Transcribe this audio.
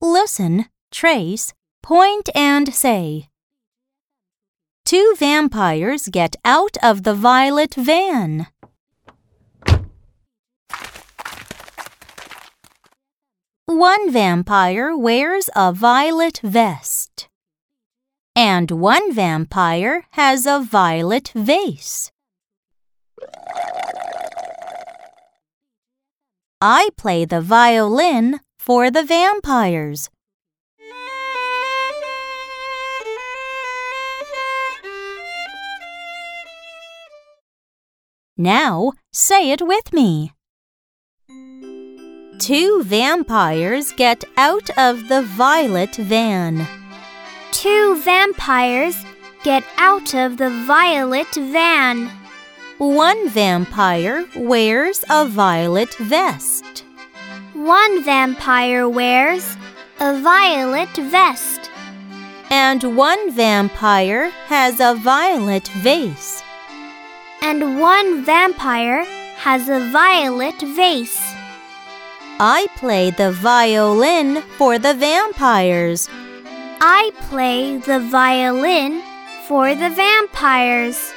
Listen, trace, point, and say. Two vampires get out of the violet van. One vampire wears a violet vest. And one vampire has a violet vase. I play the violin for the vampires. Now say it with me. Two vampires get out of the violet van. Two vampires get out of the violet van. One vampire wears a violet vest. One vampire wears a violet vest. And one vampire has a violet vase. And one vampire has a violet vase. I play the violin for the vampires. I play the violin for the vampires.